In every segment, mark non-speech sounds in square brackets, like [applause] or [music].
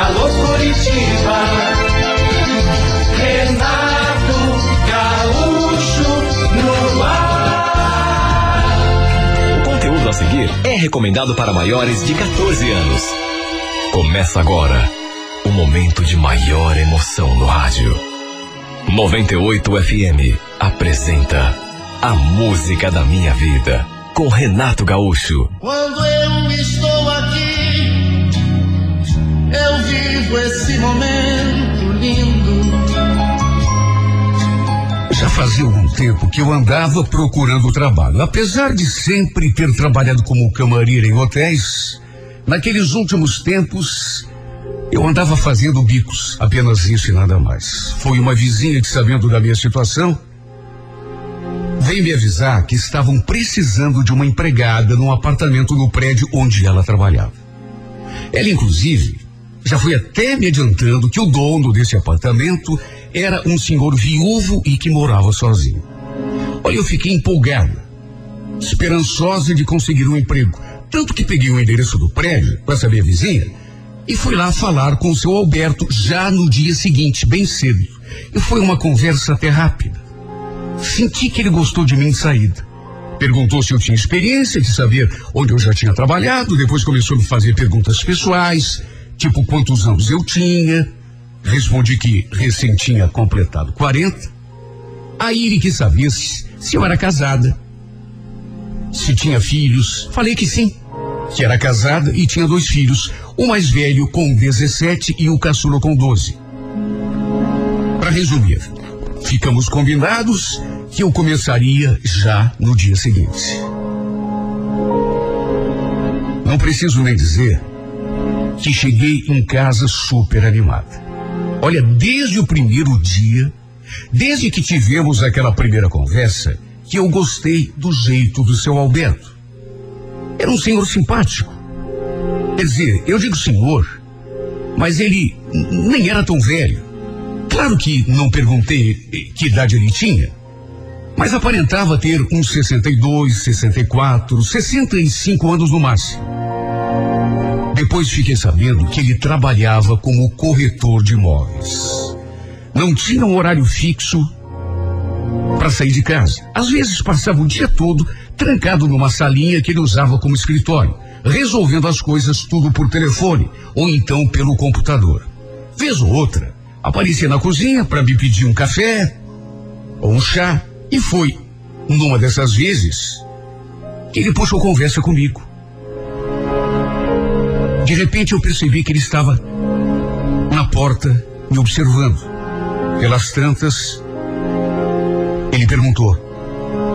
Alô Curitiba, Renato Gaúcho no ar. O conteúdo a seguir é recomendado para maiores de 14 anos. Começa agora o momento de maior emoção no rádio. 98 FM apresenta A Música da Minha Vida com Renato Gaúcho. Quando eu estou eu vivo esse momento lindo. Já fazia algum tempo que eu andava procurando trabalho. Apesar de sempre ter trabalhado como camareira em hotéis, naqueles últimos tempos eu andava fazendo bicos, apenas isso e nada mais. Foi uma vizinha que, sabendo da minha situação, veio me avisar que estavam precisando de uma empregada num apartamento no prédio onde ela trabalhava. Ela, inclusive, já foi até me adiantando que o dono desse apartamento era um senhor viúvo e que morava sozinho. Olha, eu fiquei empolgada, esperançosa de conseguir um emprego. Tanto que peguei o endereço do prédio para saber a vizinha e fui lá falar com o seu Alberto já no dia seguinte, bem cedo. E foi uma conversa até rápida. Senti que ele gostou de mim em saída. Perguntou se eu tinha experiência de saber onde eu já tinha trabalhado, depois começou a me fazer perguntas pessoais, tipo quantos anos eu tinha. Respondi que recém tinha completado 40. Aí ele quis saber se, se eu era casada, se tinha filhos. Falei que sim, que era casada e tinha dois filhos, o mais velho com 17 e o caçula com 12. Para resumir, ficamos combinados que eu começaria já no dia seguinte. Não preciso nem dizer que cheguei em casa super animada. Olha, desde o primeiro dia, desde que tivemos aquela primeira conversa, que eu gostei do jeito do seu Alberto. Era um senhor simpático. Quer dizer, eu digo senhor, mas ele nem era tão velho. Claro que não perguntei que idade ele tinha, mas aparentava ter uns 62, 64, 65 anos no máximo. Depois fiquei sabendo que ele trabalhava como corretor de imóveis. Não tinha um horário fixo para sair de casa. Às vezes passava o dia todo trancado numa salinha que ele usava como escritório, resolvendo as coisas tudo por telefone ou então pelo computador. Vez ou outra, aparecia na cozinha para me pedir um café ou um chá e foi numa dessas vezes que ele puxou conversa comigo. De repente eu percebi que ele estava na porta me observando. Pelas tantas, ele perguntou: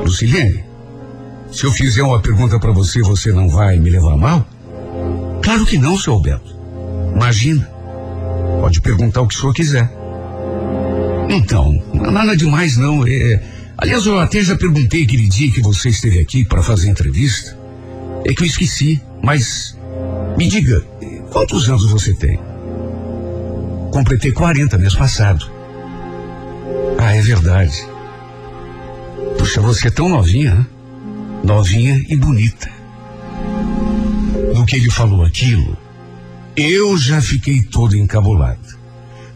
Lucilene, se eu fizer uma pergunta para você, você não vai me levar mal? Claro que não, seu Alberto. Imagina. Pode perguntar o que o senhor quiser. Então, nada demais não. É, aliás, eu até já perguntei aquele dia que você esteve aqui para fazer entrevista. É que eu esqueci, mas me diga, quantos anos você tem? Completei 40 mês passado. Ah, é verdade. Puxa, você é tão novinha, né? Novinha e bonita. No que ele falou aquilo, eu já fiquei todo encabulado.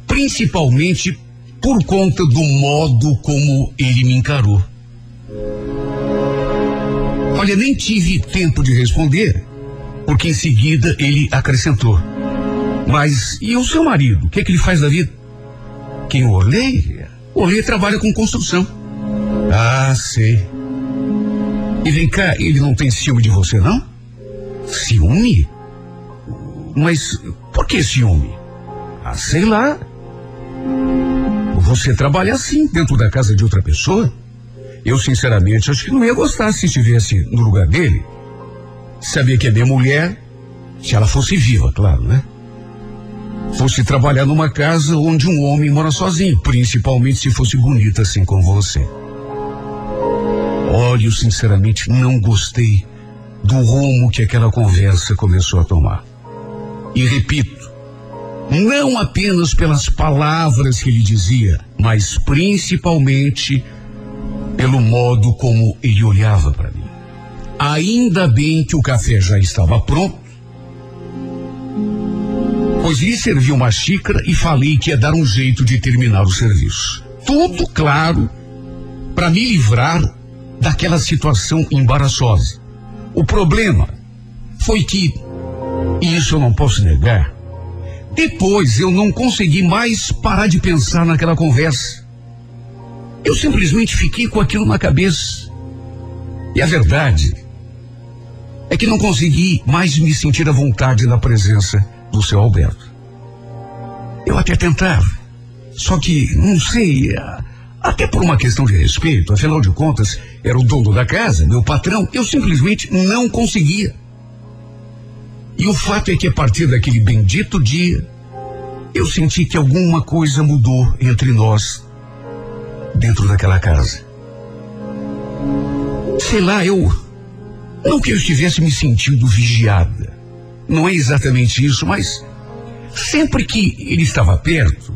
Principalmente por conta do modo como ele me encarou. Olha, nem tive tempo de responder, porque em seguida ele acrescentou. Mas e o seu marido? O que, é que ele faz da vida? Quem o Orley? O Orley trabalha com construção. Ah, sei. E vem cá, ele não tem ciúme de você, não? Ciúme? Mas por que ciúme? Ah, sei lá. Você trabalha assim dentro da casa de outra pessoa? Eu, sinceramente, acho que não ia gostar se estivesse no lugar dele. Sabia que a minha mulher, se ela fosse viva, claro, né? Fosse trabalhar numa casa onde um homem mora sozinho, principalmente se fosse bonita assim como você. Olha, eu sinceramente não gostei do rumo que aquela conversa começou a tomar. E repito, não apenas pelas palavras que ele dizia, mas principalmente pelo modo como ele olhava para mim. Ainda bem que o café já estava pronto. Depois lhe servi uma xícara e falei que ia dar um jeito de terminar o serviço. Tudo claro para me livrar daquela situação embaraçosa. O problema foi que, e isso eu não posso negar, depois eu não consegui mais parar de pensar naquela conversa. Eu simplesmente fiquei com aquilo na cabeça. E a verdade é que não consegui mais me sentir à vontade na presença do seu Alberto. Eu até tentava, só que, não sei, até por uma questão de respeito, afinal de contas, era o dono da casa, meu patrão, eu simplesmente não conseguia. E o fato é que a partir daquele bendito dia, eu senti que alguma coisa mudou entre nós, dentro daquela casa. Sei lá, eu. Não que eu estivesse me sentindo vigiada. Não é exatamente isso, mas sempre que ele estava perto,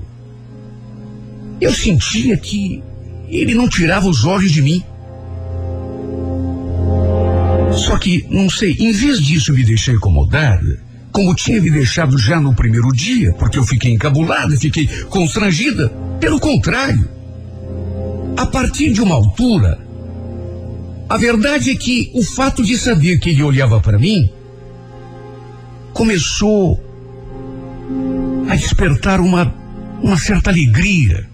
eu sentia que ele não tirava os olhos de mim. Só que, não sei, em vez disso me deixar incomodada, como tinha me deixado já no primeiro dia, porque eu fiquei encabulada, fiquei constrangida, pelo contrário. A partir de uma altura, a verdade é que o fato de saber que ele olhava para mim começou a despertar uma, uma certa alegria.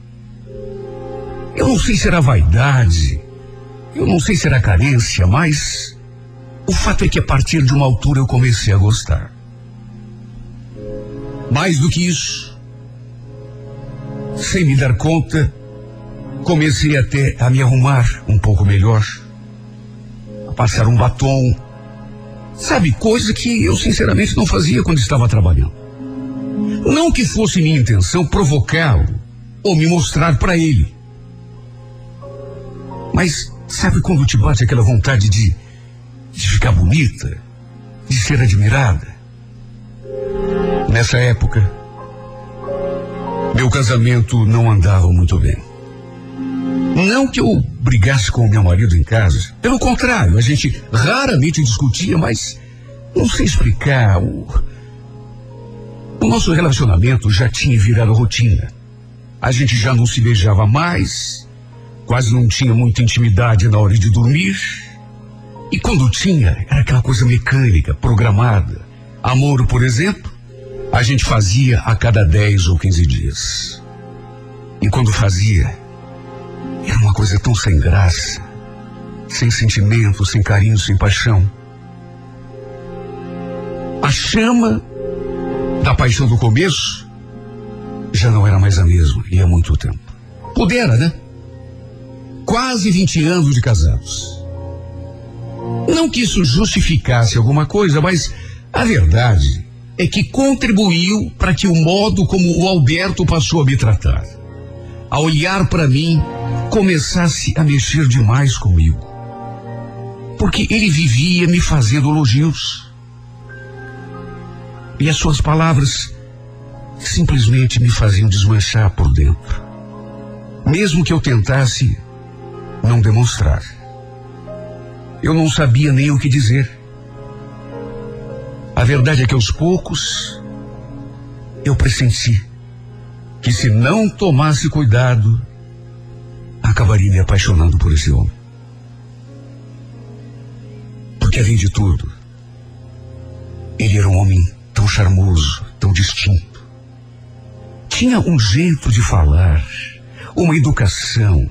Eu não sei se era vaidade, eu não sei se era carência, mas o fato é que a partir de uma altura eu comecei a gostar. Mais do que isso, sem me dar conta, comecei até a me arrumar um pouco melhor, passar um batom, sabe, coisa que eu sinceramente não fazia quando estava trabalhando. Não que fosse minha intenção provocá-lo ou me mostrar para ele. Mas sabe quando te bate aquela vontade de de ficar bonita, de ser admirada. Nessa época, meu casamento não andava muito bem. Não que eu brigasse com o meu marido em casa, pelo contrário, a gente raramente discutia, mas não sei explicar. O, o nosso relacionamento já tinha virado rotina. A gente já não se beijava mais, quase não tinha muita intimidade na hora de dormir. E quando tinha, era aquela coisa mecânica, programada. Amor, por exemplo, a gente fazia a cada 10 ou 15 dias. E quando fazia, era uma coisa tão sem graça, sem sentimento, sem carinho, sem paixão. A chama da paixão do começo já não era mais a mesma, e há muito tempo. Pudera, né? Quase 20 anos de casados. Não que isso justificasse alguma coisa, mas a verdade é que contribuiu para que o modo como o Alberto passou a me tratar, a olhar para mim, começasse a mexer demais comigo. Porque ele vivia me fazendo elogios. E as suas palavras simplesmente me faziam desmanchar por dentro. Mesmo que eu tentasse não demonstrar. Eu não sabia nem o que dizer. A verdade é que aos poucos eu pressenti que se não tomasse cuidado, acabaria me apaixonando por esse homem. Porque além de tudo, ele era um homem tão charmoso, tão distinto. Tinha um jeito de falar, uma educação,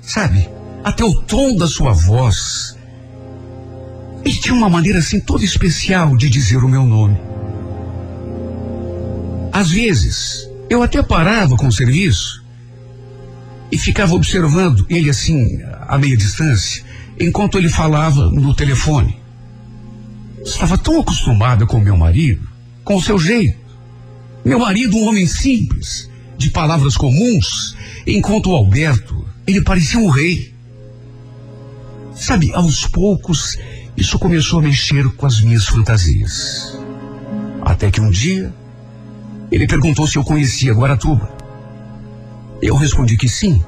sabe? Até o tom da sua voz ele tinha uma maneira assim toda especial de dizer o meu nome. Às vezes, eu até parava com o serviço e ficava observando ele assim, a meia distância, enquanto ele falava no telefone. Estava tão acostumada com meu marido, com o seu jeito. Meu marido, um homem simples, de palavras comuns, enquanto o Alberto, ele parecia um rei. Sabe, aos poucos isso começou a mexer com as minhas fantasias. Até que um dia, ele perguntou se eu conhecia Guaratuba. Eu respondi que sim,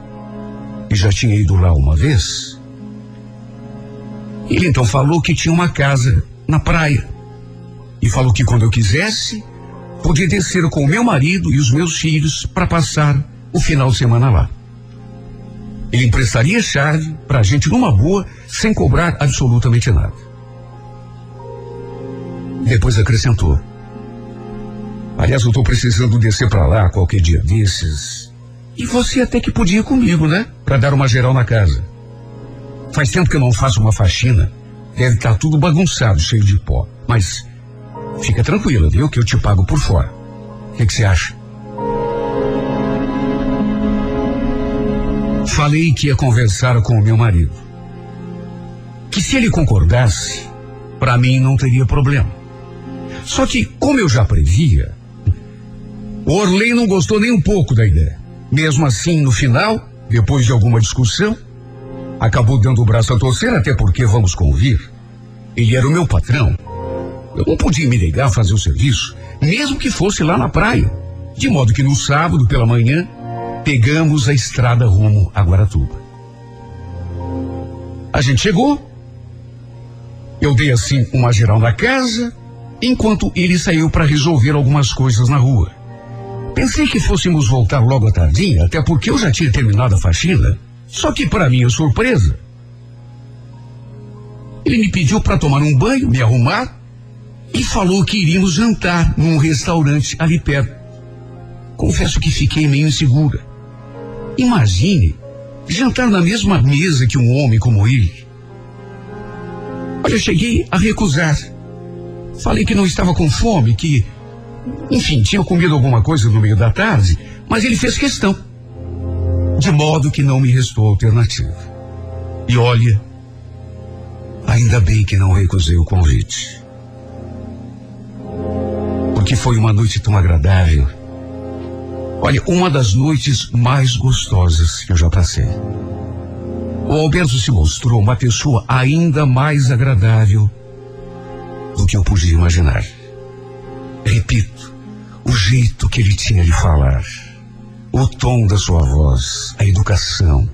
e já tinha ido lá uma vez. Ele então falou que tinha uma casa na praia. E falou que quando eu quisesse, podia descer com o meu marido e os meus filhos para passar o final de semana lá. Ele emprestaria chave para a gente numa boa, sem cobrar absolutamente nada. Depois acrescentou: Aliás, eu estou precisando descer para lá qualquer dia desses. E você até que podia ir comigo, né? Para dar uma geral na casa. Faz tempo que eu não faço uma faxina. Deve estar tá tudo bagunçado, cheio de pó. Mas fica tranquila, viu? Que eu te pago por fora. O que você acha? Falei que ia conversar com o meu marido. Que se ele concordasse, para mim não teria problema. Só que, como eu já previa, o Orley não gostou nem um pouco da ideia. Mesmo assim, no final, depois de alguma discussão, acabou dando o braço a torcer, até porque, vamos convir, ele era o meu patrão. Eu não podia me negar a fazer o serviço, mesmo que fosse lá na praia. De modo que no sábado, pela manhã, pegamos a estrada rumo a Guaratuba. A gente chegou, eu dei assim uma geral na casa, enquanto ele saiu para resolver algumas coisas na rua. Pensei que fôssemos voltar logo à tardinha, até porque eu já tinha terminado a faxina. Só que, para minha surpresa, ele me pediu para tomar um banho, me arrumar e falou que iríamos jantar num restaurante ali perto. Confesso que fiquei meio insegura. Imagine jantar na mesma mesa que um homem como ele. Olha, cheguei a recusar. Falei que não estava com fome, que, enfim, tinha comido alguma coisa no meio da tarde, mas ele fez questão. De modo que não me restou alternativa. E olha, ainda bem que não recusei o convite. Porque foi uma noite tão agradável Olha, uma das noites mais gostosas que eu já passei. O Alberto se mostrou uma pessoa ainda mais agradável do que eu podia imaginar. Repito, o jeito que ele tinha de falar, o tom da sua voz, a educação,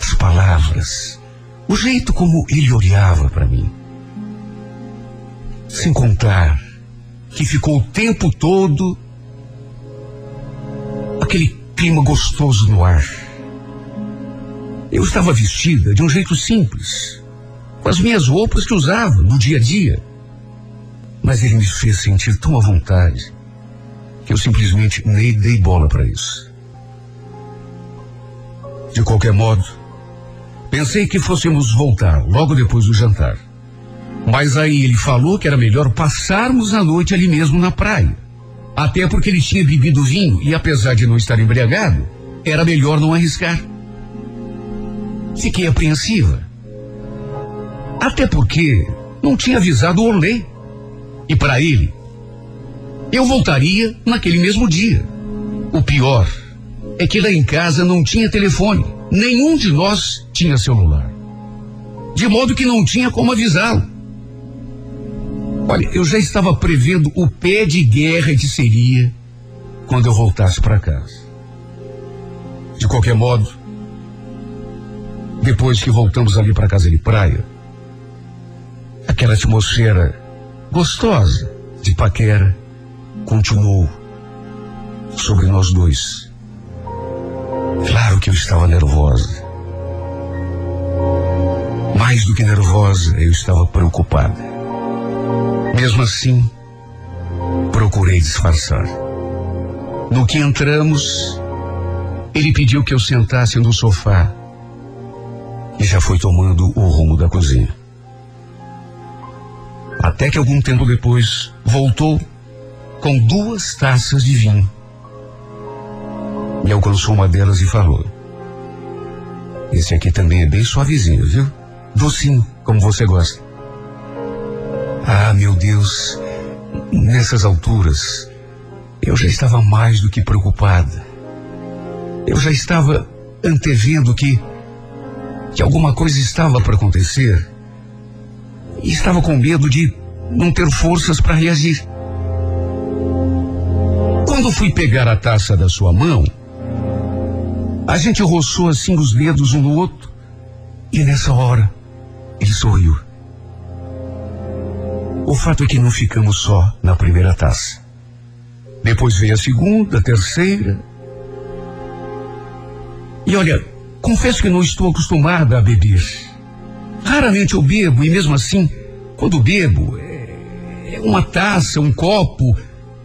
as palavras, o jeito como ele olhava para mim. Sem contar que ficou o tempo todo aquele clima gostoso no ar. Eu estava vestida de um jeito simples, com as minhas roupas que usava no dia a dia. Mas ele me fez sentir tão à vontade eu simplesmente nem dei bola para isso. De qualquer modo, pensei que fôssemos voltar logo depois do jantar. Mas aí ele falou que era melhor passarmos a noite ali mesmo na praia até porque ele tinha bebido vinho e, apesar de não estar embriagado, era melhor não arriscar. Fiquei apreensiva. Até porque não tinha avisado o Orley. E para ele, eu voltaria naquele mesmo dia. O pior é que lá em casa não tinha telefone. Nenhum de nós tinha celular. De modo que não tinha como avisá-lo. Olha, eu já estava prevendo o pé de guerra que seria quando eu voltasse para casa. De qualquer modo, depois que voltamos ali para casa de praia, aquela atmosfera gostosa de paquera continuou sobre nós dois. Claro que eu estava nervosa. Mais do que nervosa, eu estava preocupada. Mesmo assim, procurei disfarçar. No que entramos, ele pediu que eu sentasse no sofá e já foi tomando o rumo da cozinha. Até que algum tempo depois voltou com duas taças de vinho. Me alcançou uma delas e falou: Esse aqui também é bem suavezinho, viu? Docinho, como você gosta. Ah, meu Deus, nessas alturas, eu já estava mais do que preocupada. Eu já estava antevendo que, que alguma coisa estava para acontecer. E estava com medo de não ter forças para reagir. Quando fui pegar a taça da sua mão, a gente roçou assim os dedos um no outro. E nessa hora, ele sorriu. O fato é que não ficamos só na primeira taça. Depois veio a segunda, a terceira. E olha, confesso que não estou acostumada a beber. Raramente eu bebo, e mesmo assim, quando bebo, é, é uma taça, um copo.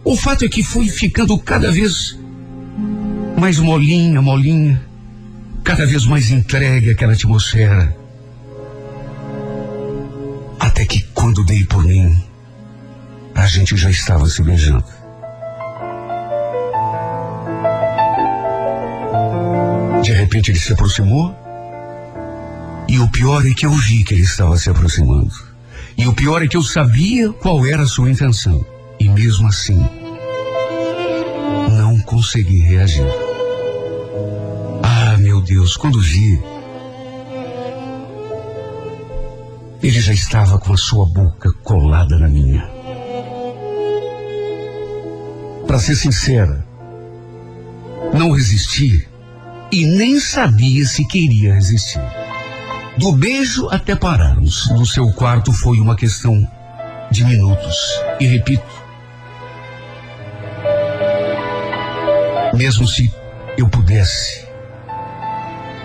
O fato é que fui ficando cada vez mais molinha, molinha, cada vez mais entregue àquela atmosfera. Até que quando dei por mim, a gente já estava se beijando. De repente ele se aproximou. E o pior é que eu vi que ele estava se aproximando. E o pior é que eu sabia qual era a sua intenção. E mesmo assim, não consegui reagir. Ah, meu Deus, quando vi, ele já estava com a sua boca colada na minha. Para ser sincera, não resisti e nem sabia se queria resistir. Do beijo até pararmos no seu quarto foi uma questão de minutos. E repito, mesmo se eu pudesse,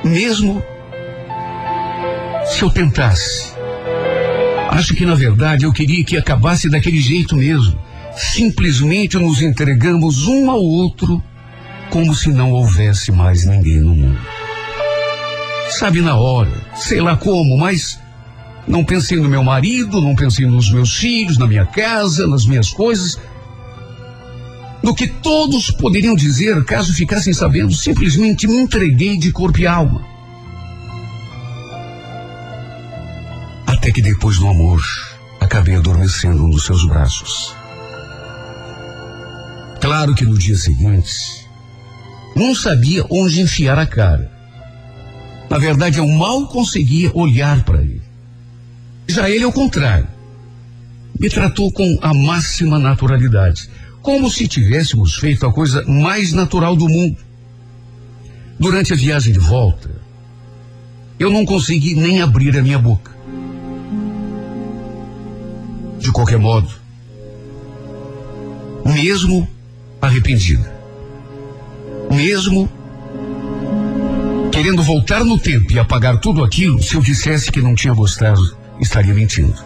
mesmo se eu tentasse, acho que na verdade eu queria que acabasse daquele jeito mesmo. Simplesmente nos entregamos um ao outro como se não houvesse mais ninguém no mundo. Sabe na hora, sei lá como, mas não pensei no meu marido, não pensei nos meus filhos, na minha casa, nas minhas coisas. No que todos poderiam dizer caso ficassem sabendo, simplesmente me entreguei de corpo e alma. Até que depois do amor, acabei adormecendo nos seus braços. Claro que no dia seguinte, não sabia onde enfiar a cara. Na verdade, eu mal conseguia olhar para ele. Já ele, ao contrário, me tratou com a máxima naturalidade, como se tivéssemos feito a coisa mais natural do mundo. Durante a viagem de volta, eu não consegui nem abrir a minha boca. De qualquer modo, mesmo arrependida, mesmo querendo voltar no tempo e apagar tudo aquilo, se eu dissesse que não tinha gostado, estaria mentindo.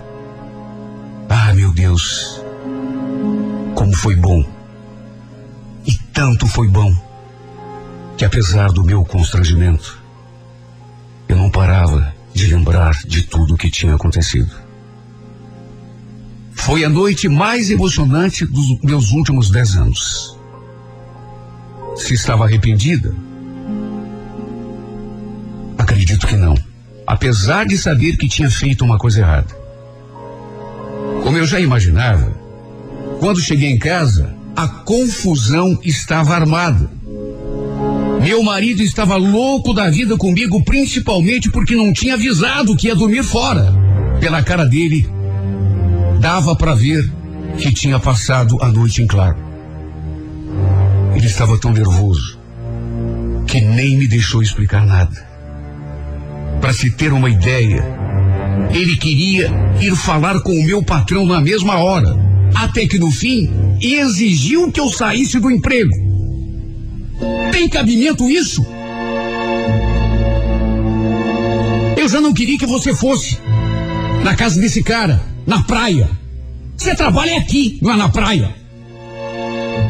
Ah, meu Deus, como foi bom. E tanto foi bom que, apesar do meu constrangimento, eu não parava de lembrar de tudo o que tinha acontecido. Foi a noite mais emocionante dos meus últimos dez anos. Se estava arrependida, Acredito que não. Apesar de saber que tinha feito uma coisa errada. Como eu já imaginava, quando cheguei em casa, a confusão estava armada. Meu marido estava louco da vida comigo, principalmente porque não tinha avisado que ia dormir fora. Pela cara dele, dava para ver que tinha passado a noite em claro. Ele estava tão nervoso que nem me deixou explicar nada. Para se ter uma ideia, ele queria ir falar com o meu patrão na mesma hora, até que no fim exigiu que eu saísse do emprego. Tem cabimento isso? Eu já não queria que você fosse na casa desse cara, na praia. Você trabalha aqui, não é na praia.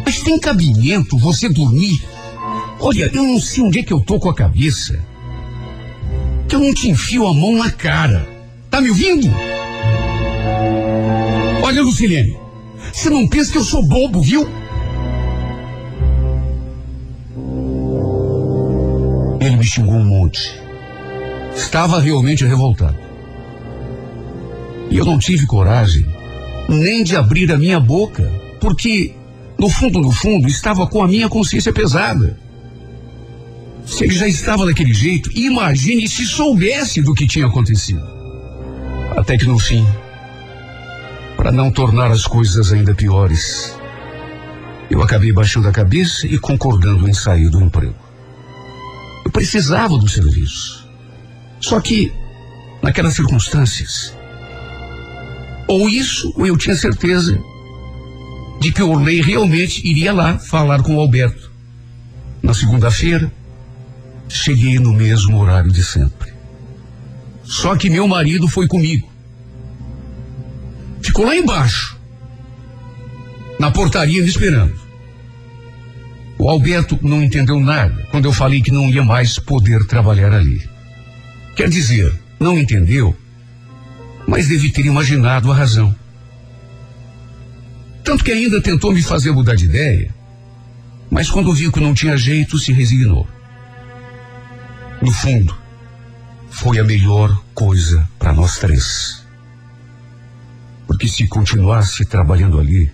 Mas tem cabimento você dormir? Olha, eu não sei onde é que eu tô com a cabeça que eu não te enfio a mão na cara. Tá me ouvindo? Olha, Lucilene, você não pensa que eu sou bobo, viu? Ele me xingou um monte. Estava realmente revoltado. E eu não tive coragem nem de abrir a minha boca, porque, no fundo, no fundo, estava com a minha consciência pesada. Se ele já estava daquele jeito, imagine se soubesse do que tinha acontecido. Até que no fim, para não tornar as coisas ainda piores, eu acabei baixando a cabeça e concordando em sair do emprego. Eu precisava do serviço. Só que, naquelas circunstâncias, ou isso, ou eu tinha certeza de que Orley realmente iria lá falar com o Alberto. Na segunda-feira, cheguei no mesmo horário de sempre. Só que meu marido foi comigo. Ficou lá embaixo, na portaria me esperando. O Alberto não entendeu nada quando eu falei que não ia mais poder trabalhar ali. Quer dizer, não entendeu, mas deve ter imaginado a razão. Tanto que ainda tentou me fazer mudar de ideia, mas quando viu que não tinha jeito, se resignou. No fundo, foi a melhor coisa para nós três. Porque se continuasse trabalhando ali,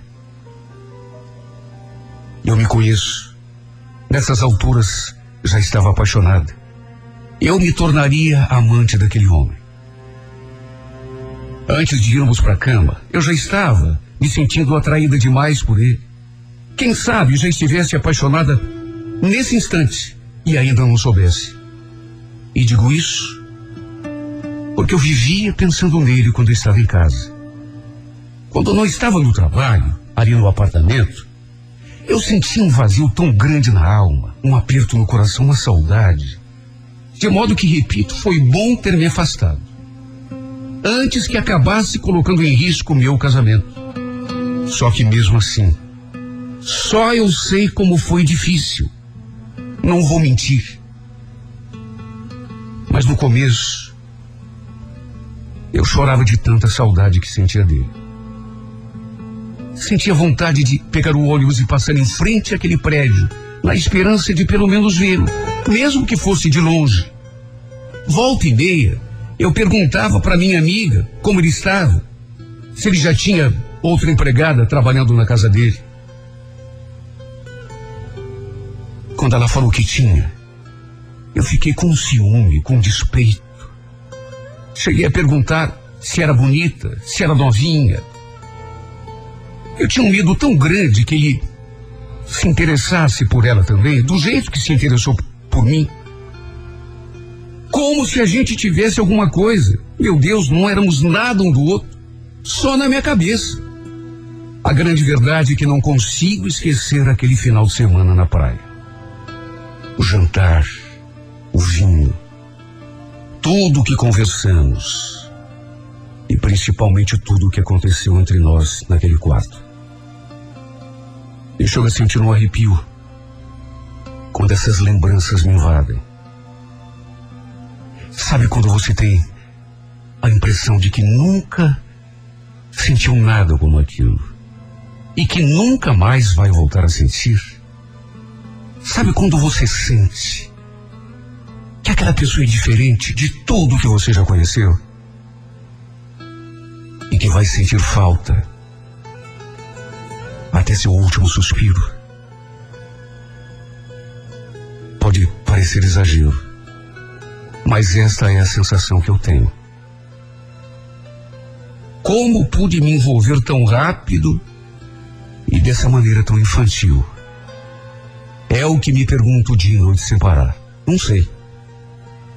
eu me conheço. Nessas alturas já estava apaixonada. Eu me tornaria amante daquele homem. Antes de irmos para a cama, eu já estava me sentindo atraída demais por ele. Quem sabe já estivesse apaixonada nesse instante e ainda não soubesse. E digo isso porque eu vivia pensando nele quando estava em casa. Quando eu não estava no trabalho, ali no apartamento, eu sentia um vazio tão grande na alma, um aperto no coração, uma saudade. De modo que, repito, foi bom ter me afastado. Antes que acabasse colocando em risco o meu casamento. Só que mesmo assim, só eu sei como foi difícil. Não vou mentir. Mas no começo, eu chorava de tanta saudade que sentia dele. Sentia vontade de pegar o ônibus e passar em frente àquele prédio, na esperança de pelo menos vê-lo, mesmo que fosse de longe. Volta e meia, eu perguntava para minha amiga como ele estava, se ele já tinha outra empregada trabalhando na casa dele. Quando ela falou que tinha, eu fiquei com ciúme, com despeito. Cheguei a perguntar se era bonita, se era novinha. Eu tinha um medo tão grande que ele se interessasse por ela também, do jeito que se interessou por mim. Como se a gente tivesse alguma coisa. Meu Deus, não éramos nada um do outro. Só na minha cabeça. A grande verdade é que não consigo esquecer aquele final de semana na praia. O jantar, o vinho, tudo o que conversamos e principalmente tudo o que aconteceu entre nós naquele quarto. Deixou eu sentir um arrepio quando essas lembranças me invadem. Sabe quando você tem a impressão de que nunca sentiu nada como aquilo e que nunca mais vai voltar a sentir? Sabe quando você sente que aquela pessoa é diferente de tudo que você já conheceu? E que vai sentir falta até seu último suspiro? Pode parecer exagero, mas esta é a sensação que eu tenho. Como pude me envolver tão rápido e dessa maneira tão infantil? É o que me pergunto de noite sem parar. Não sei.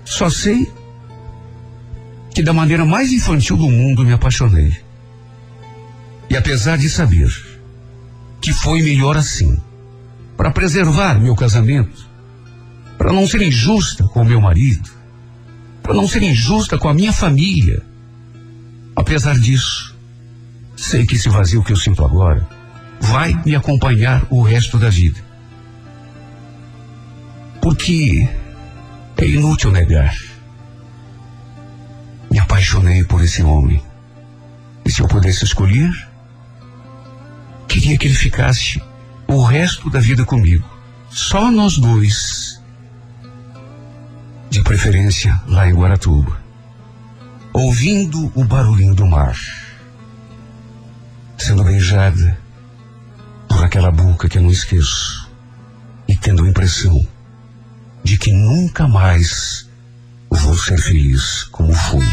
Só sei que da maneira mais infantil do mundo me apaixonei. E apesar de saber que foi melhor assim, para preservar meu casamento, para não ser injusta com meu marido, para não ser injusta com a minha família, apesar disso, sei que esse vazio que eu sinto agora vai me acompanhar o resto da vida. Porque é inútil negar. Me apaixonei por esse homem. E se eu pudesse escolher, queria que ele ficasse o resto da vida comigo. Só nós dois. De preferência lá em Guaratuba. Ouvindo o barulhinho do mar. Sendo beijada por aquela boca que eu não esqueço. E tendo a impressão de que nunca mais vou ser feliz como fui.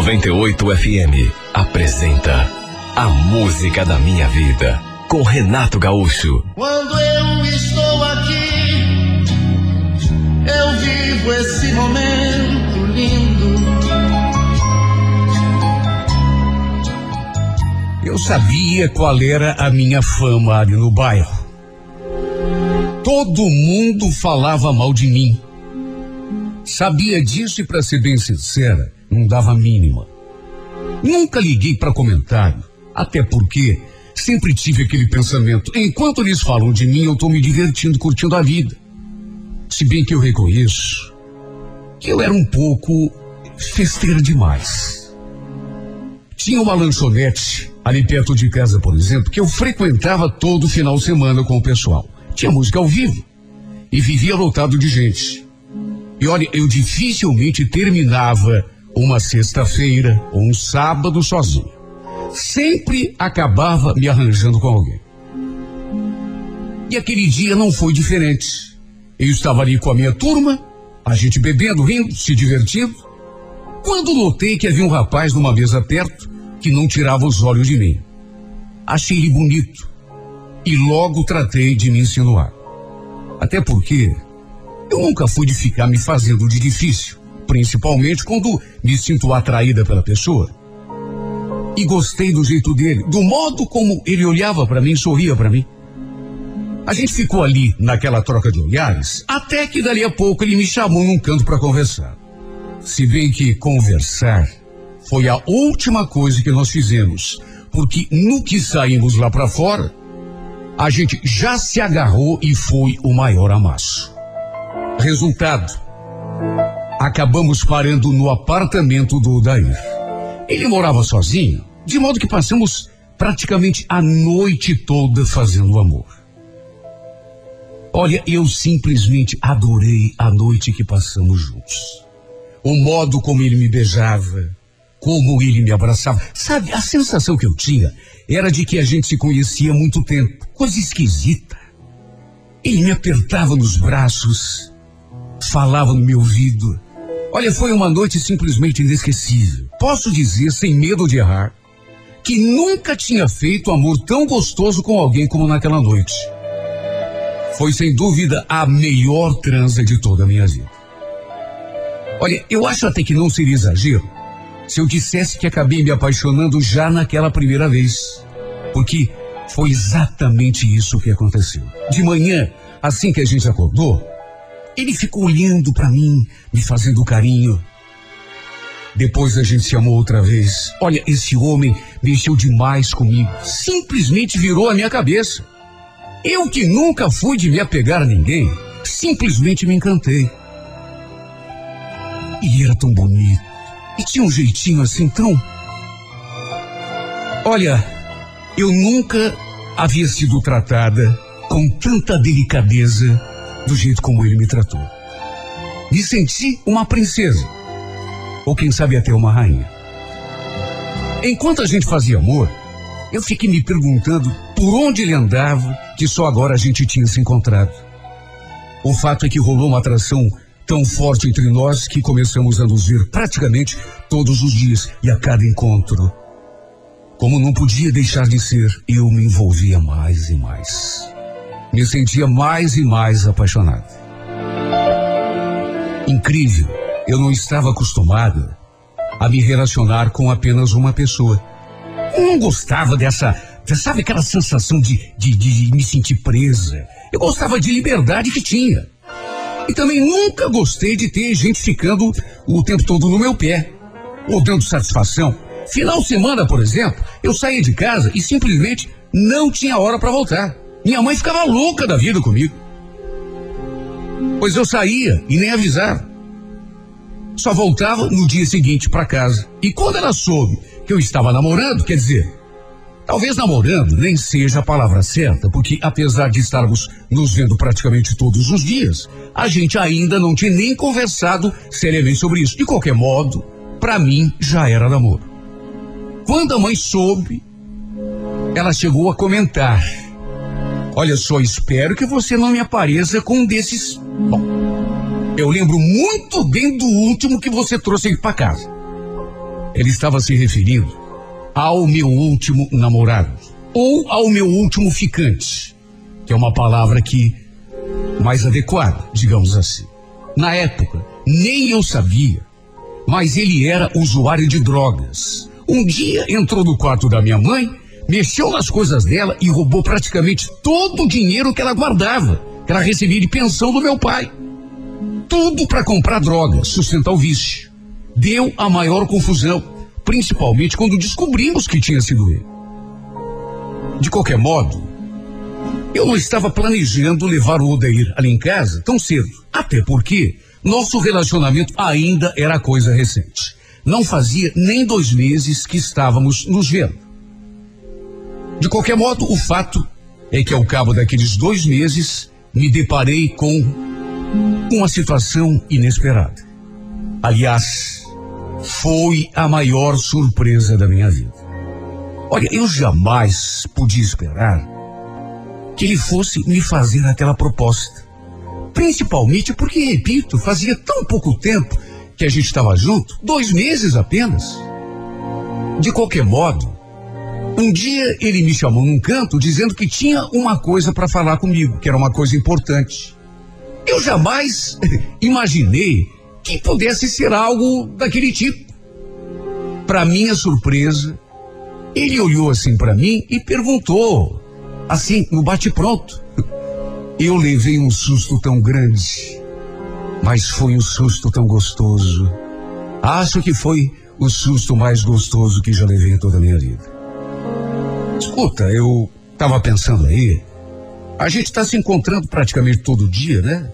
98 FM apresenta A Música da Minha Vida com Renato Gaúcho. Quando eu estou aqui, eu vivo esse momento lindo. Eu sabia qual era a minha fama ali no bairro. Todo mundo falava mal de mim. Sabia disso e, para ser bem sincera, não dava mínima. Nunca liguei para comentário, até porque sempre tive aquele pensamento: enquanto eles falam de mim, eu estou me divertindo, curtindo a vida. Se bem que eu reconheço que eu era um pouco festeira demais. Tinha uma lanchonete ali perto de casa, por exemplo, que eu frequentava todo final de semana com o pessoal. Tinha música ao vivo e vivia lotado de gente. E olha, eu dificilmente terminava uma sexta-feira ou um sábado sozinho. Sempre acabava me arranjando com alguém. E aquele dia não foi diferente. Eu estava ali com a minha turma, a gente bebendo, rindo, se divertindo, quando notei que havia um rapaz numa mesa perto que não tirava os olhos de mim. Achei ele bonito e logo tratei de me insinuar. Até porque eu nunca fui de ficar me fazendo de difícil, principalmente quando me sinto atraída pela pessoa. E gostei do jeito dele, do modo como ele olhava para mim, sorria para mim. A gente ficou ali naquela troca de olhares, até que dali a pouco ele me chamou num canto para conversar. Se bem que conversar foi a última coisa que nós fizemos, porque no que saímos lá para fora, a gente já se agarrou e foi o maior amasso. Resultado: acabamos parando no apartamento do Odair. Ele morava sozinho, de modo que passamos praticamente a noite toda fazendo amor. Olha, eu simplesmente adorei a noite que passamos juntos. O modo como ele me beijava, como ele me abraçava. Sabe, a sensação que eu tinha era de que a gente se conhecia há muito tempo. Coisa esquisita. Ele me apertava nos braços, falava no meu ouvido. Olha, foi uma noite simplesmente inesquecível. Posso dizer, sem medo de errar, que nunca tinha feito amor tão gostoso com alguém como naquela noite. Foi sem dúvida a melhor transa de toda a minha vida. Olha, eu acho até que não seria exagero se eu dissesse que acabei me apaixonando já naquela primeira vez. Porque foi exatamente isso que aconteceu. De manhã, assim que a gente acordou, ele ficou olhando para mim, me fazendo carinho. Depois a gente se amou outra vez. Olha, esse homem mexeu demais comigo. Simplesmente virou a minha cabeça. Eu que nunca fui de me apegar a ninguém, simplesmente me encantei. E era tão bonito. E tinha um jeitinho assim tão. Olha, eu nunca havia sido tratada com tanta delicadeza do jeito como ele me tratou. Me senti uma princesa. Ou quem sabe até uma rainha. Enquanto a gente fazia amor, eu fiquei me perguntando por onde ele andava, que só agora a gente tinha se encontrado. O fato é que rolou uma atração tão forte entre nós que começamos a nos ver praticamente todos os dias e a cada encontro. Como não podia deixar de ser, eu me envolvia mais e mais. Me sentia mais e mais apaixonado. Incrível, eu não estava acostumada a me relacionar com apenas uma pessoa. Eu não gostava dessa, sabe aquela sensação de, de, de me sentir presa. Eu gostava de liberdade que tinha. E também nunca gostei de ter gente ficando o tempo todo no meu pé, ou dando satisfação. Final de semana, por exemplo, eu saía de casa e simplesmente não tinha hora para voltar. Minha mãe ficava louca da vida comigo. Pois eu saía e nem avisava. Só voltava no dia seguinte para casa. E quando ela soube que eu estava namorando, quer dizer, talvez namorando nem seja a palavra certa, porque apesar de estarmos nos vendo praticamente todos os dias, a gente ainda não tinha nem conversado seriamente sobre isso. De qualquer modo, para mim já era namoro. Quando a mãe soube, ela chegou a comentar Olha só, espero que você não me apareça com um desses. Bom, eu lembro muito bem do último que você trouxe para casa. Ele estava se referindo ao meu último namorado ou ao meu último ficante, que é uma palavra que mais adequada, digamos assim. Na época, nem eu sabia, mas ele era usuário de drogas. Um dia entrou no quarto da minha mãe, mexeu nas coisas dela e roubou praticamente todo o dinheiro que ela guardava, que ela recebia de pensão do meu pai. Tudo para comprar droga, sustentar o vício. Deu a maior confusão, principalmente quando descobrimos que tinha sido ele. De qualquer modo, eu não estava planejando levar o Odair ali em casa tão cedo, até porque nosso relacionamento ainda era coisa recente. Não fazia nem dois meses que estávamos nos vendo. De qualquer modo, o fato é que ao cabo daqueles dois meses me deparei com uma situação inesperada. Aliás, foi a maior surpresa da minha vida. Olha, eu jamais podia esperar que ele fosse me fazer aquela proposta. Principalmente porque, repito, fazia tão pouco tempo que a gente estava junto, dois meses apenas. De qualquer modo, um dia ele me chamou num canto dizendo que tinha uma coisa para falar comigo, que era uma coisa importante. Eu jamais [laughs] imaginei que pudesse ser algo daquele tipo. Para minha surpresa, ele olhou assim para mim e perguntou, assim, no bate-pronto. Eu levei um susto tão grande, mas foi um susto tão gostoso. Acho que foi o susto mais gostoso que já levei em toda a minha vida. Escuta, eu tava pensando aí, a gente tá se encontrando praticamente todo dia, né?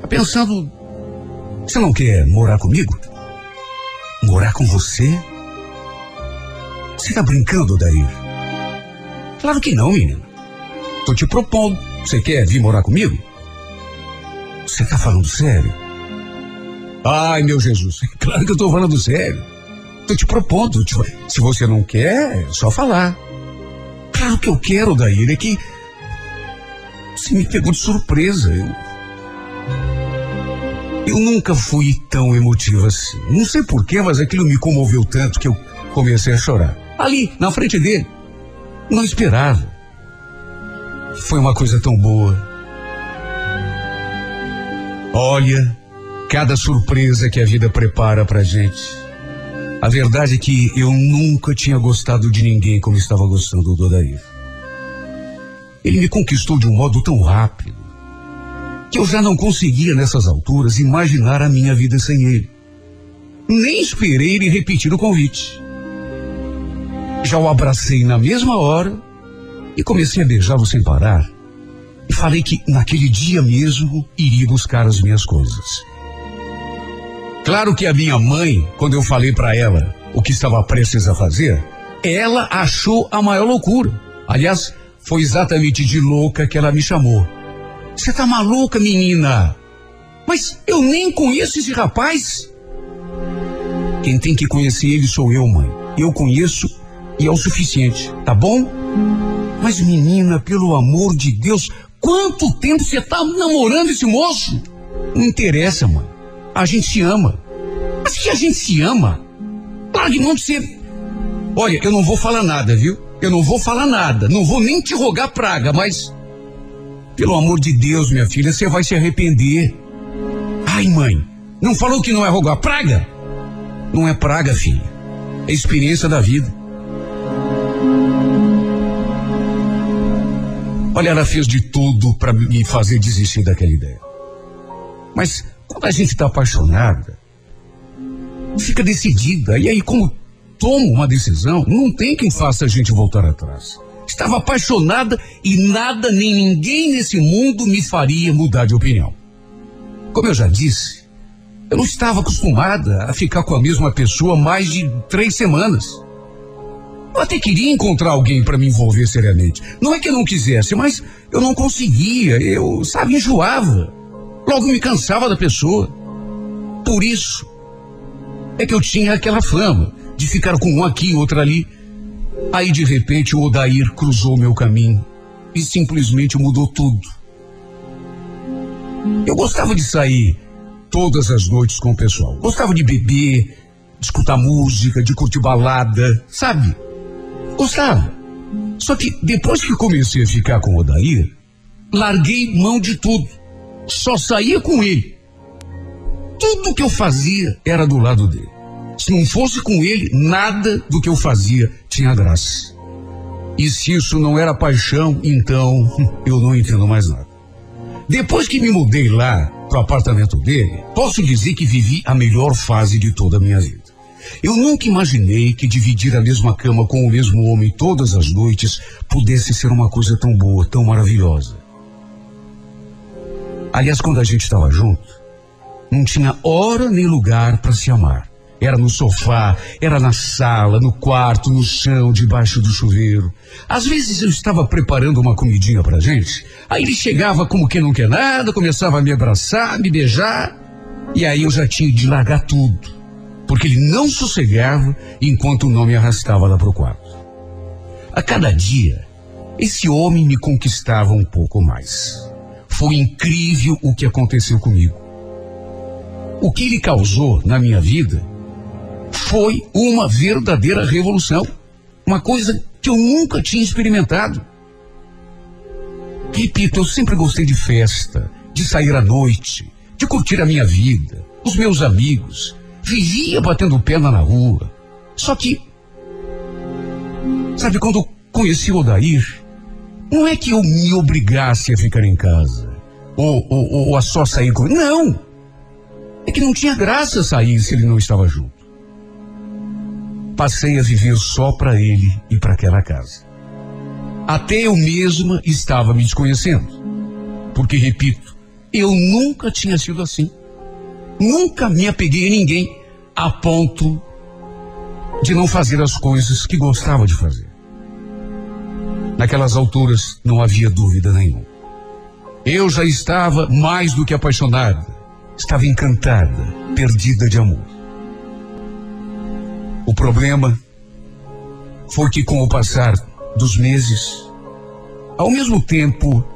Tá pensando, você não quer morar comigo? Morar com você? Você tá brincando, Daí? Claro que não, menina. Tô te propondo. Você quer vir morar comigo? Você tá falando sério? Ai, meu Jesus, [laughs] claro que eu tô falando sério. Tô te propondo. Tipo, se você não quer, é só falar. Claro que eu quero, Daí, é que você me pegou de surpresa. Eu, eu nunca fui tão emotivo assim. Não sei porquê, mas aquilo me comoveu tanto que eu comecei a chorar. Ali, na frente dele. Não esperava. Foi uma coisa tão boa. Olha, cada surpresa que a vida prepara pra gente. A verdade é que eu nunca tinha gostado de ninguém como estava gostando do Odair. Ele me conquistou de um modo tão rápido que eu já não conseguia nessas alturas imaginar a minha vida sem ele. Nem esperei ele repetir o convite. Já o abracei na mesma hora e comecei a beijá-lo sem parar. E falei que naquele dia mesmo iria buscar as minhas coisas. Claro que a minha mãe, quando eu falei para ela o que estava prestes a fazer, ela achou a maior loucura. Aliás, foi exatamente de louca que ela me chamou. Você tá maluca, menina? Mas eu nem conheço esse rapaz. Quem tem que conhecer ele sou eu, mãe. Eu conheço e é o suficiente, tá bom? Mas menina, pelo amor de Deus, quanto tempo você tá namorando esse moço? Não interessa, mãe. A gente se ama. Mas que a gente se ama? Claro que não você. Olha, eu não vou falar nada, viu? Eu não vou falar nada. Não vou nem te rogar praga, mas. Pelo amor de Deus, minha filha, você vai se arrepender. Ai, mãe, não falou que não é rogar praga? Não é praga, filha. É experiência da vida. Olha, ela fez de tudo para me fazer desistir daquela ideia. Mas quando a gente está apaixonada, fica decidida. E aí, como toma uma decisão, não tem quem faça a gente voltar atrás. Estava apaixonada e nada nem ninguém nesse mundo me faria mudar de opinião. Como eu já disse, eu não estava acostumada a ficar com a mesma pessoa mais de três semanas. Eu até queria encontrar alguém para me envolver seriamente. Não é que eu não quisesse, mas eu não conseguia. Eu, sabe, enjoava. Logo me cansava da pessoa. Por isso é que eu tinha aquela fama de ficar com um aqui, outro ali. Aí de repente o Odair cruzou meu caminho e simplesmente mudou tudo. Eu gostava de sair todas as noites com o pessoal. Gostava de beber, de escutar música, de curtir balada, sabe? Gostava. Só que depois que comecei a ficar com o Odair, larguei mão de tudo. Só saía com ele. Tudo que eu fazia era do lado dele. Se não fosse com ele, nada do que eu fazia tinha graça. E se isso não era paixão, então [laughs] eu não entendo mais nada. Depois que me mudei lá pro apartamento dele, posso dizer que vivi a melhor fase de toda a minha vida. Eu nunca imaginei que dividir a mesma cama com o mesmo homem todas as noites pudesse ser uma coisa tão boa, tão maravilhosa. Aliás, quando a gente estava junto, não tinha hora nem lugar para se amar. Era no sofá, era na sala, no quarto, no chão, debaixo do chuveiro. Às vezes eu estava preparando uma comidinha pra gente, aí ele chegava como que não quer nada, começava a me abraçar, me beijar, e aí eu já tinha de largar tudo, porque ele não sossegava enquanto não me arrastava lá pro quarto. A cada dia, esse homem me conquistava um pouco mais. Foi incrível o que aconteceu comigo. O que ele causou na minha vida foi uma verdadeira revolução. Uma coisa que eu nunca tinha experimentado. Repito, eu sempre gostei de festa, de sair à noite, de curtir a minha vida, os meus amigos. Vivia batendo perna na rua. Só que, sabe, quando conheci o Odair, não é que eu me obrigasse a ficar em casa, ou, ou, ou a só sair com. Não! É que não tinha graça sair se ele não estava junto passei a viver só para ele e para aquela casa. Até eu mesma estava me desconhecendo. Porque, repito, eu nunca tinha sido assim. Nunca me apeguei a ninguém a ponto de não fazer as coisas que gostava de fazer. Naquelas alturas não havia dúvida nenhuma. Eu já estava mais do que apaixonada, estava encantada, perdida de amor. O problema foi que, com o passar dos meses, ao mesmo tempo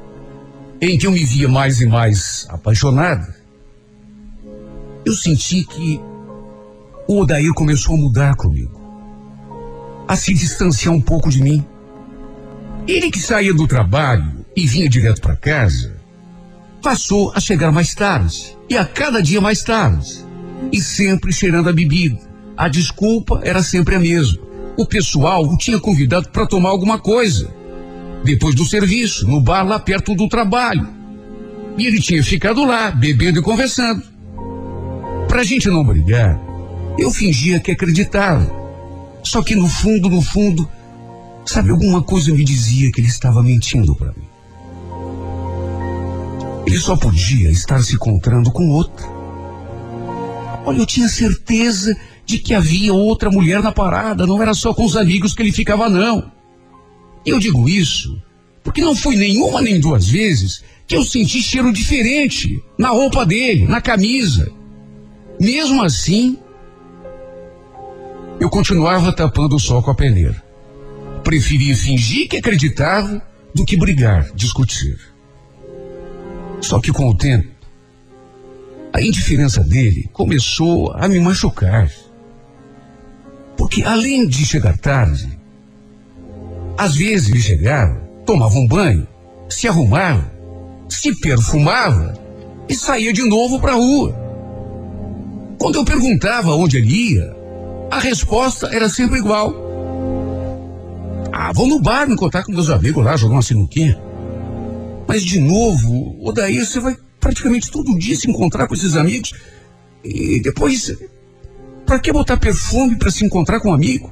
em que eu me via mais e mais apaixonada, eu senti que o Odair começou a mudar comigo, a se distanciar um pouco de mim. Ele que saía do trabalho e vinha direto para casa, passou a chegar mais tarde, e a cada dia mais tarde, e sempre cheirando a bebida a desculpa era sempre a mesma. O pessoal o tinha convidado para tomar alguma coisa. Depois do serviço, no bar lá perto do trabalho. E ele tinha ficado lá, bebendo e conversando. Pra gente não brigar, eu fingia que acreditava. Só que no fundo, no fundo, sabe, alguma coisa me dizia que ele estava mentindo para mim. Ele só podia estar se encontrando com outra. Olha, eu tinha certeza de que havia outra mulher na parada, não era só com os amigos que ele ficava, não. E eu digo isso porque não foi nenhuma nem duas vezes que eu senti cheiro diferente na roupa dele, na camisa. Mesmo assim, eu continuava tapando o sol com a peneira. Preferia fingir que acreditava do que brigar, discutir. Só que com o tempo, a indiferença dele começou a me machucar. Porque além de chegar tarde, às vezes ele chegava, tomava um banho, se arrumava, se perfumava e saía de novo para a rua. Quando eu perguntava onde ele ia, a resposta era sempre igual. Ah, vou no bar me encontrar com meus amigos lá, jogar uma sinuquinha. Mas de novo, o daí você vai praticamente todo dia se encontrar com esses amigos e depois para que botar perfume para se encontrar com um amigo?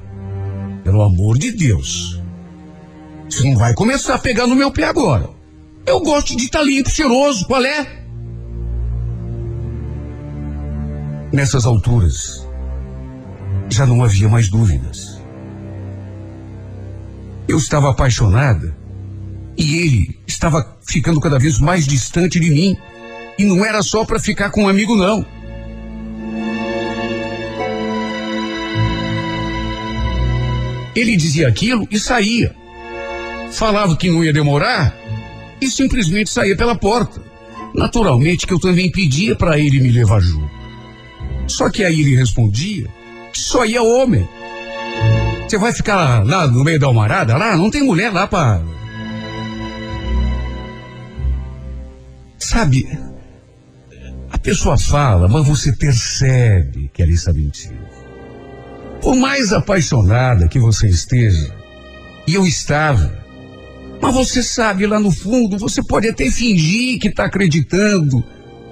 Pelo amor de Deus. Você não vai começar a pegar no meu pé agora. Eu gosto de estar tá limpo, cheiroso, qual é? Nessas alturas, já não havia mais dúvidas. Eu estava apaixonada e ele estava ficando cada vez mais distante de mim. E não era só para ficar com um amigo, não. Ele dizia aquilo e saía. Falava que não ia demorar e simplesmente saía pela porta. Naturalmente que eu também pedia para ele me levar junto. Só que aí ele respondia que só ia homem. Você vai ficar lá no meio da almarada? Lá não tem mulher lá para. Sabe, a pessoa fala, mas você percebe que ela está mentindo. Por mais apaixonada que você esteja, e eu estava, mas você sabe lá no fundo, você pode até fingir que está acreditando,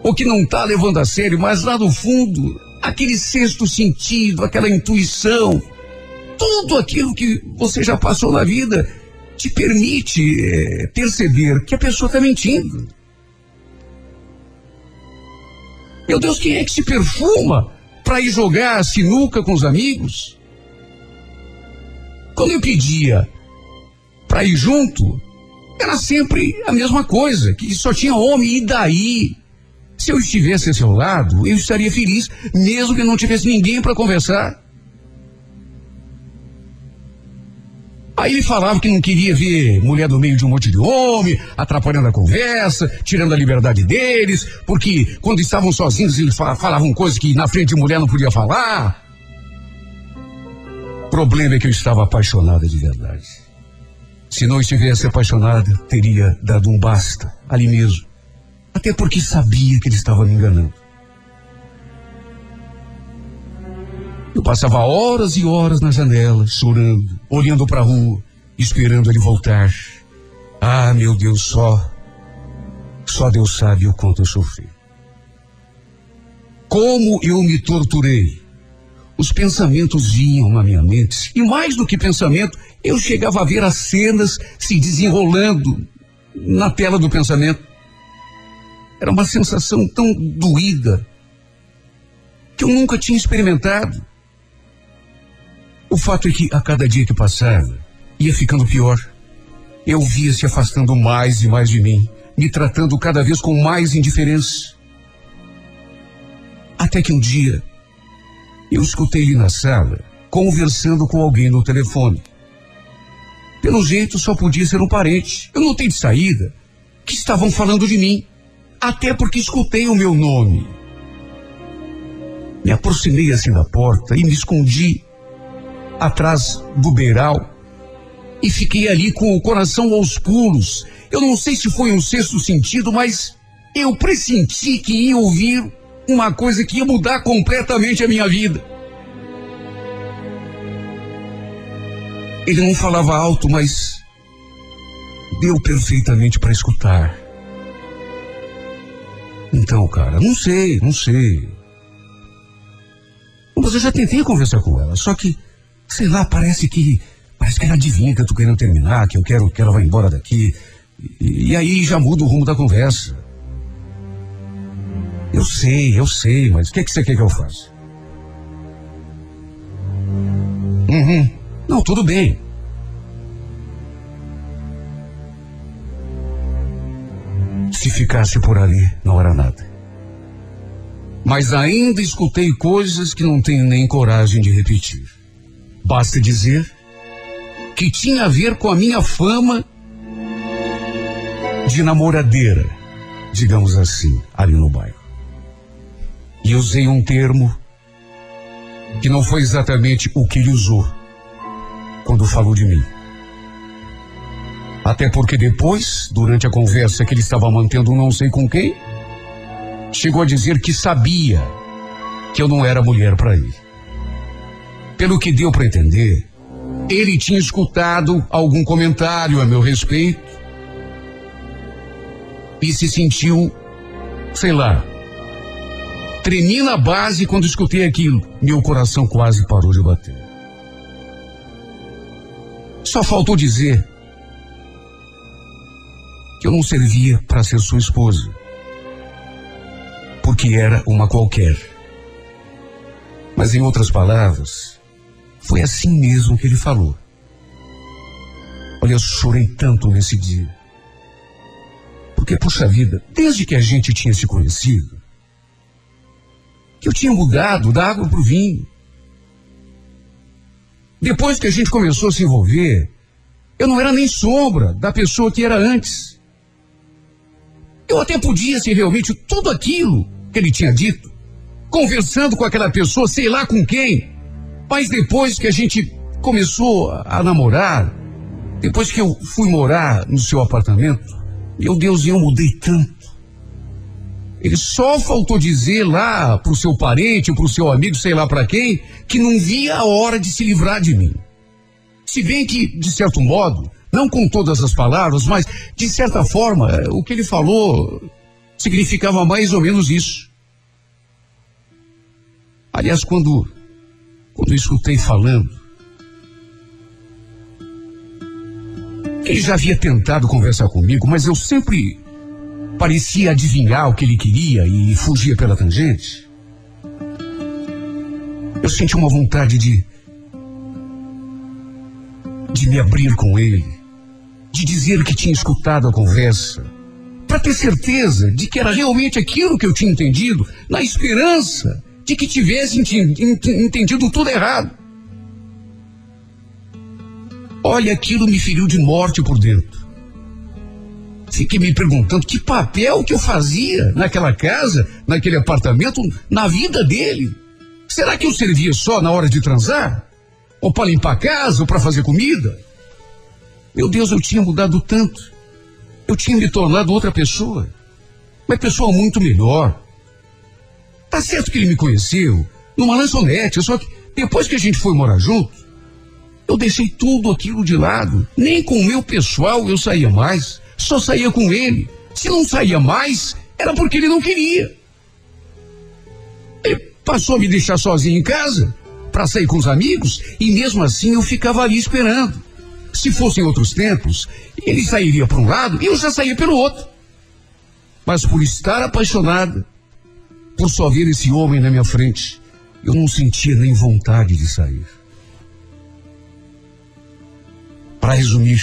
ou que não está levando a sério, mas lá no fundo, aquele sexto sentido, aquela intuição, tudo aquilo que você já passou na vida te permite é, perceber que a pessoa está mentindo. Meu Deus, quem é que se perfuma para ir jogar sinuca com os amigos? Quando eu pedia para ir junto, era sempre a mesma coisa, que só tinha homem, e daí? Se eu estivesse a seu lado, eu estaria feliz, mesmo que não tivesse ninguém para conversar. Aí ele falava que não queria ver mulher no meio de um monte de homem, atrapalhando a conversa, tirando a liberdade deles, porque quando estavam sozinhos eles falavam coisas que na frente de mulher não podia falar. O problema é que eu estava apaixonada de verdade. Se não estivesse apaixonada, teria dado um basta ali mesmo. Até porque sabia que ele estava me enganando. Eu passava horas e horas na janela, chorando, olhando para a rua, esperando ele voltar. Ah, meu Deus, só. Só Deus sabe o quanto eu sofri. Como eu me torturei. Os pensamentos vinham na minha mente, e mais do que pensamento, eu chegava a ver as cenas se desenrolando na tela do pensamento. Era uma sensação tão doída que eu nunca tinha experimentado. O fato é que a cada dia que passava, ia ficando pior. Eu via se afastando mais e mais de mim, me tratando cada vez com mais indiferença. Até que um dia, eu escutei ele na sala, conversando com alguém no telefone. Pelo jeito, só podia ser um parente. Eu notei de saída que estavam falando de mim, até porque escutei o meu nome. Me aproximei assim da porta e me escondi atrás do beiral e fiquei ali com o coração aos pulos. Eu não sei se foi um sexto sentido, mas eu pressenti que ia ouvir uma coisa que ia mudar completamente a minha vida. Ele não falava alto, mas deu perfeitamente para escutar. Então, cara, não sei, não sei. Mas eu já tentei conversar com ela, só que Sei lá, parece que. Parece que ela adivinha que eu tô querendo terminar, que eu quero que ela vá embora daqui. E, e aí já muda o rumo da conversa. Eu sei, eu sei, mas o que, que você quer que eu faça? Uhum. Não, tudo bem. Se ficasse por ali, não era nada. Mas ainda escutei coisas que não tenho nem coragem de repetir. Basta dizer que tinha a ver com a minha fama de namoradeira, digamos assim, ali no bairro. E usei um termo que não foi exatamente o que ele usou quando falou de mim. Até porque depois, durante a conversa que ele estava mantendo não sei com quem, chegou a dizer que sabia que eu não era mulher para ele. Pelo que deu para entender, ele tinha escutado algum comentário a meu respeito e se sentiu, sei lá, tremi na base quando escutei aquilo. Meu coração quase parou de bater. Só faltou dizer que eu não servia para ser sua esposa, porque era uma qualquer. Mas em outras palavras, foi assim mesmo que ele falou. Olha, eu chorei tanto nesse dia. Porque, puxa vida, desde que a gente tinha se conhecido, que eu tinha mudado da água para o vinho. Depois que a gente começou a se envolver, eu não era nem sombra da pessoa que era antes. Eu até podia ser realmente tudo aquilo que ele tinha dito, conversando com aquela pessoa, sei lá com quem. Mas depois que a gente começou a namorar, depois que eu fui morar no seu apartamento, meu Deus, eu mudei tanto. Ele só faltou dizer lá pro seu parente, pro seu amigo, sei lá para quem, que não via a hora de se livrar de mim. Se bem que, de certo modo, não com todas as palavras, mas de certa forma, o que ele falou significava mais ou menos isso. Aliás, quando quando eu escutei falando ele já havia tentado conversar comigo, mas eu sempre parecia adivinhar o que ele queria e fugia pela tangente. Eu senti uma vontade de. de me abrir com ele, de dizer que tinha escutado a conversa, para ter certeza de que era realmente aquilo que eu tinha entendido, na esperança de que tivesse entendido tudo errado. Olha, aquilo me feriu de morte por dentro. Fiquei me perguntando que papel que eu fazia naquela casa, naquele apartamento, na vida dele. Será que eu servia só na hora de transar? Ou para limpar a casa, ou para fazer comida? Meu Deus, eu tinha mudado tanto. Eu tinha me tornado outra pessoa. Uma pessoa muito melhor. Tá certo que ele me conheceu numa lanchonete, só que depois que a gente foi morar junto, eu deixei tudo aquilo de lado. Nem com o meu pessoal eu saía mais só saía com ele. Se não saía mais, era porque ele não queria. Ele passou a me deixar sozinho em casa para sair com os amigos e mesmo assim eu ficava ali esperando. Se fossem outros tempos, ele sairia para um lado e eu já saía pelo outro. Mas por estar apaixonada, por só ver esse homem na minha frente, eu não sentia nem vontade de sair. Para resumir,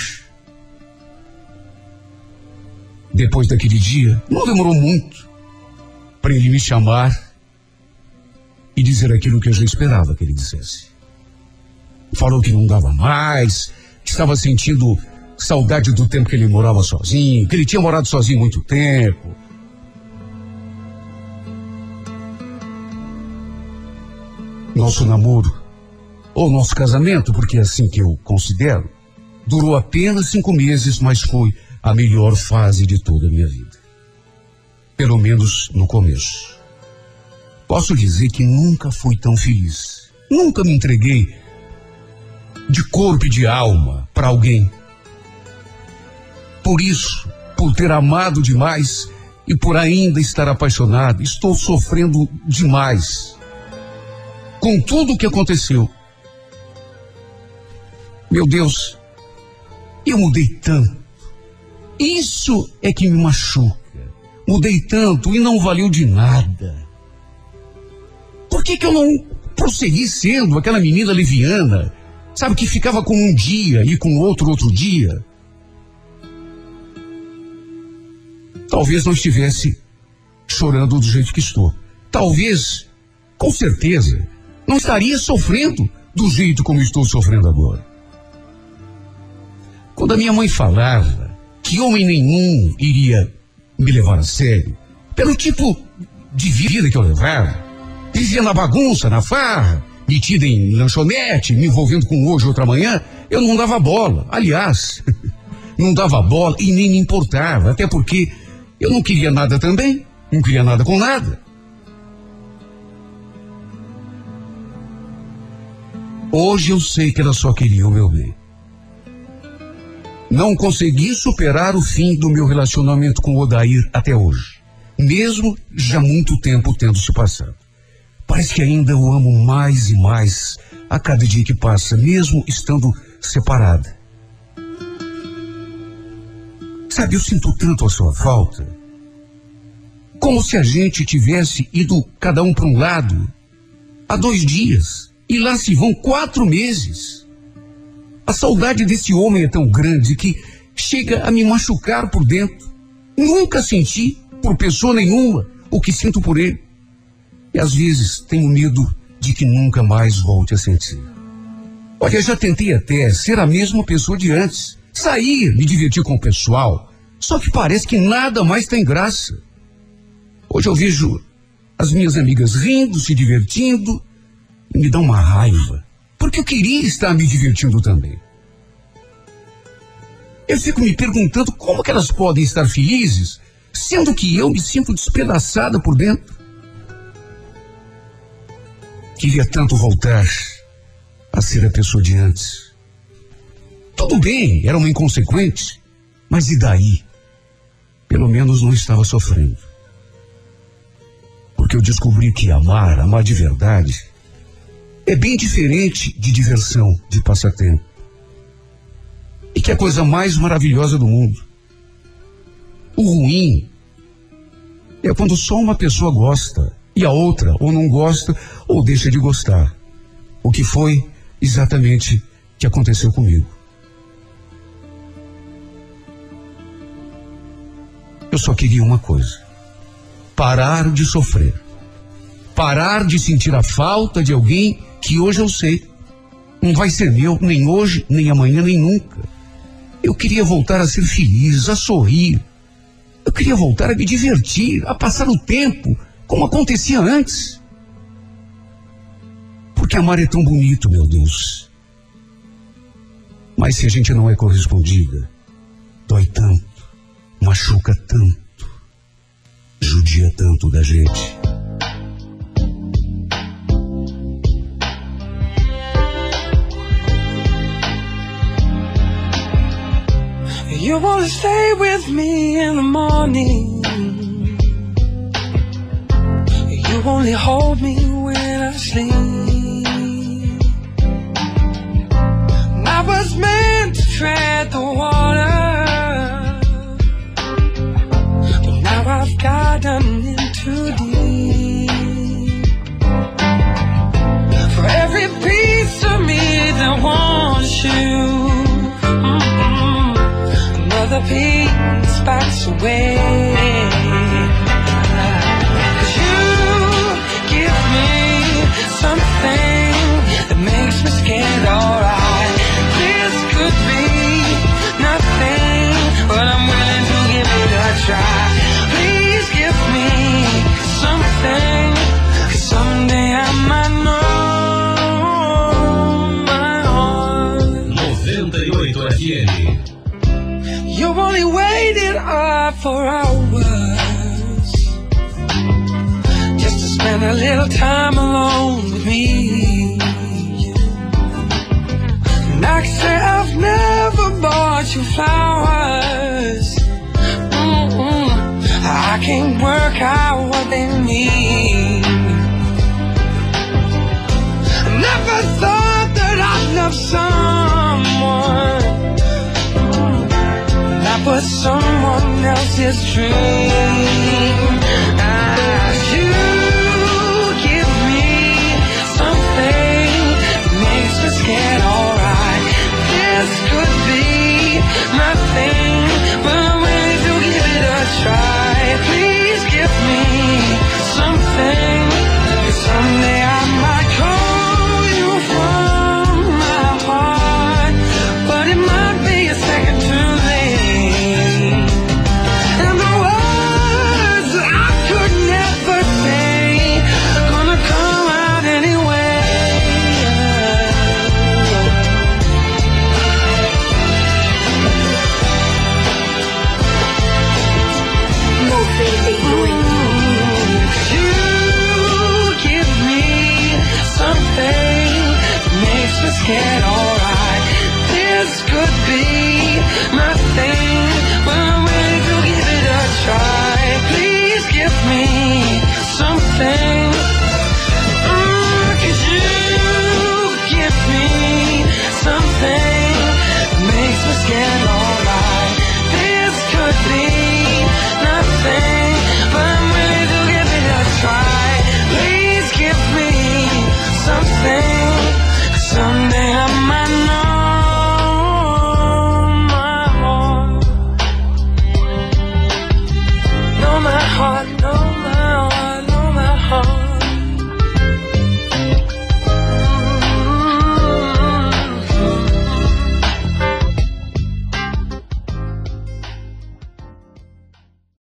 depois daquele dia, não demorou muito para ele me chamar e dizer aquilo que eu já esperava que ele dissesse. Falou que não dava mais, que estava sentindo saudade do tempo que ele morava sozinho, que ele tinha morado sozinho muito tempo. Nosso namoro, ou nosso casamento, porque é assim que eu considero, durou apenas cinco meses, mas foi a melhor fase de toda a minha vida. Pelo menos no começo. Posso dizer que nunca fui tão feliz. Nunca me entreguei de corpo e de alma para alguém. Por isso, por ter amado demais e por ainda estar apaixonado, estou sofrendo demais com tudo o que aconteceu. Meu Deus, eu mudei tanto isso é que me machuca. Mudei tanto e não valeu de nada. Por que, que eu não prossegui sendo aquela menina leviana, sabe, que ficava com um dia e com outro outro dia? Talvez não estivesse chorando do jeito que estou. Talvez, com certeza, não estaria sofrendo do jeito como estou sofrendo agora. Quando a minha mãe falava que homem nenhum iria me levar a sério. Pelo tipo de vida que eu levava. Vivia na bagunça, na farra, metida em lanchonete, me envolvendo com hoje outra manhã, eu não dava bola. Aliás, [laughs] não dava bola e nem me importava, até porque eu não queria nada também, não queria nada com nada. Hoje eu sei que ela só queria o meu bem. Não consegui superar o fim do meu relacionamento com Odair até hoje, mesmo já muito tempo tendo se passado. Parece que ainda o amo mais e mais a cada dia que passa, mesmo estando separada. Sabe, eu sinto tanto a sua falta. Como se a gente tivesse ido cada um para um lado há dois dias e lá se vão quatro meses. A saudade desse homem é tão grande que chega a me machucar por dentro. Nunca senti, por pessoa nenhuma, o que sinto por ele. E às vezes tenho medo de que nunca mais volte a sentir. Olha, já tentei até ser a mesma pessoa de antes. Sair, me divertir com o pessoal. Só que parece que nada mais tem graça. Hoje eu vejo as minhas amigas rindo, se divertindo, me dá uma raiva. Porque eu queria estar me divertindo também. Eu fico me perguntando como que elas podem estar felizes, sendo que eu me sinto despedaçada por dentro. Queria tanto voltar a ser a pessoa de antes. Tudo bem, era uma inconsequente, mas e daí? Pelo menos não estava sofrendo. Porque eu descobri que amar, amar de verdade, é bem diferente de diversão, de passatempo. E que é a coisa mais maravilhosa do mundo. O ruim é quando só uma pessoa gosta e a outra ou não gosta ou deixa de gostar. O que foi exatamente que aconteceu comigo. Eu só queria uma coisa: parar de sofrer. Parar de sentir a falta de alguém que hoje eu sei. Não vai ser meu nem hoje, nem amanhã, nem nunca. Eu queria voltar a ser feliz, a sorrir. Eu queria voltar a me divertir, a passar o tempo como acontecia antes. Porque amar é tão bonito, meu Deus. Mas se a gente não é correspondida, dói tanto, machuca tanto, judia tanto da gente. You wanna stay with me in the morning. You only hold me when I sleep. I was meant to tread the water. But now I've gotten in too deep. For every piece of me that wants you, piece backs away. 'Cause you give me something that makes me scared, alright. For hours just to spend a little time alone with me. And I can say I've never bought you flowers. Mm-mm. I can't work out what they mean. I never thought that I'd love someone mm. that was someone this is true.